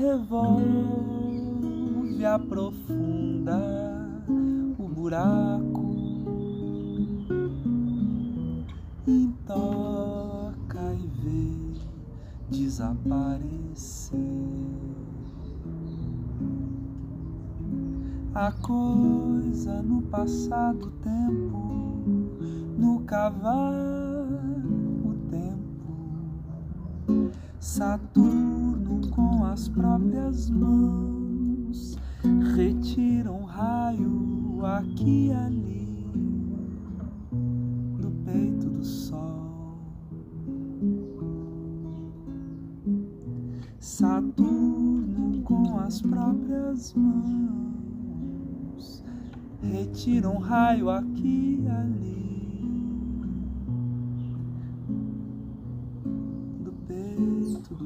revolve, aprofunda o buraco, intoca e vê desaparecer. A coisa no passado tempo, no cavar o tempo, Saturno com as próprias mãos retira um raio aqui e ali do peito do sol. Saturno com as próprias mãos retira um raio aqui e ali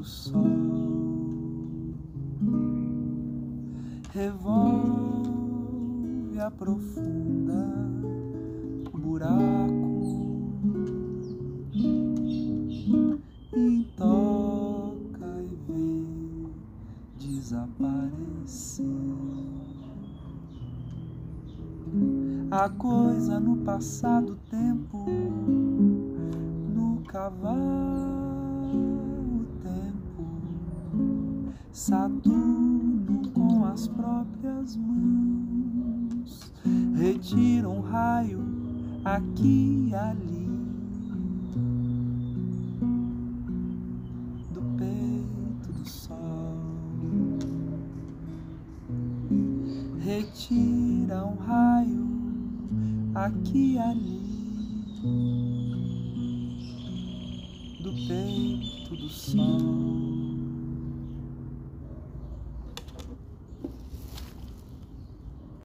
sol. Revolve, aprofunda o buraco e toca e vê desaparecer. A coisa no passado tempo, no cavalo Saturno com as próprias mãos retira um raio aqui e ali do peito do sol. Retira um raio aqui e ali do peito do sol.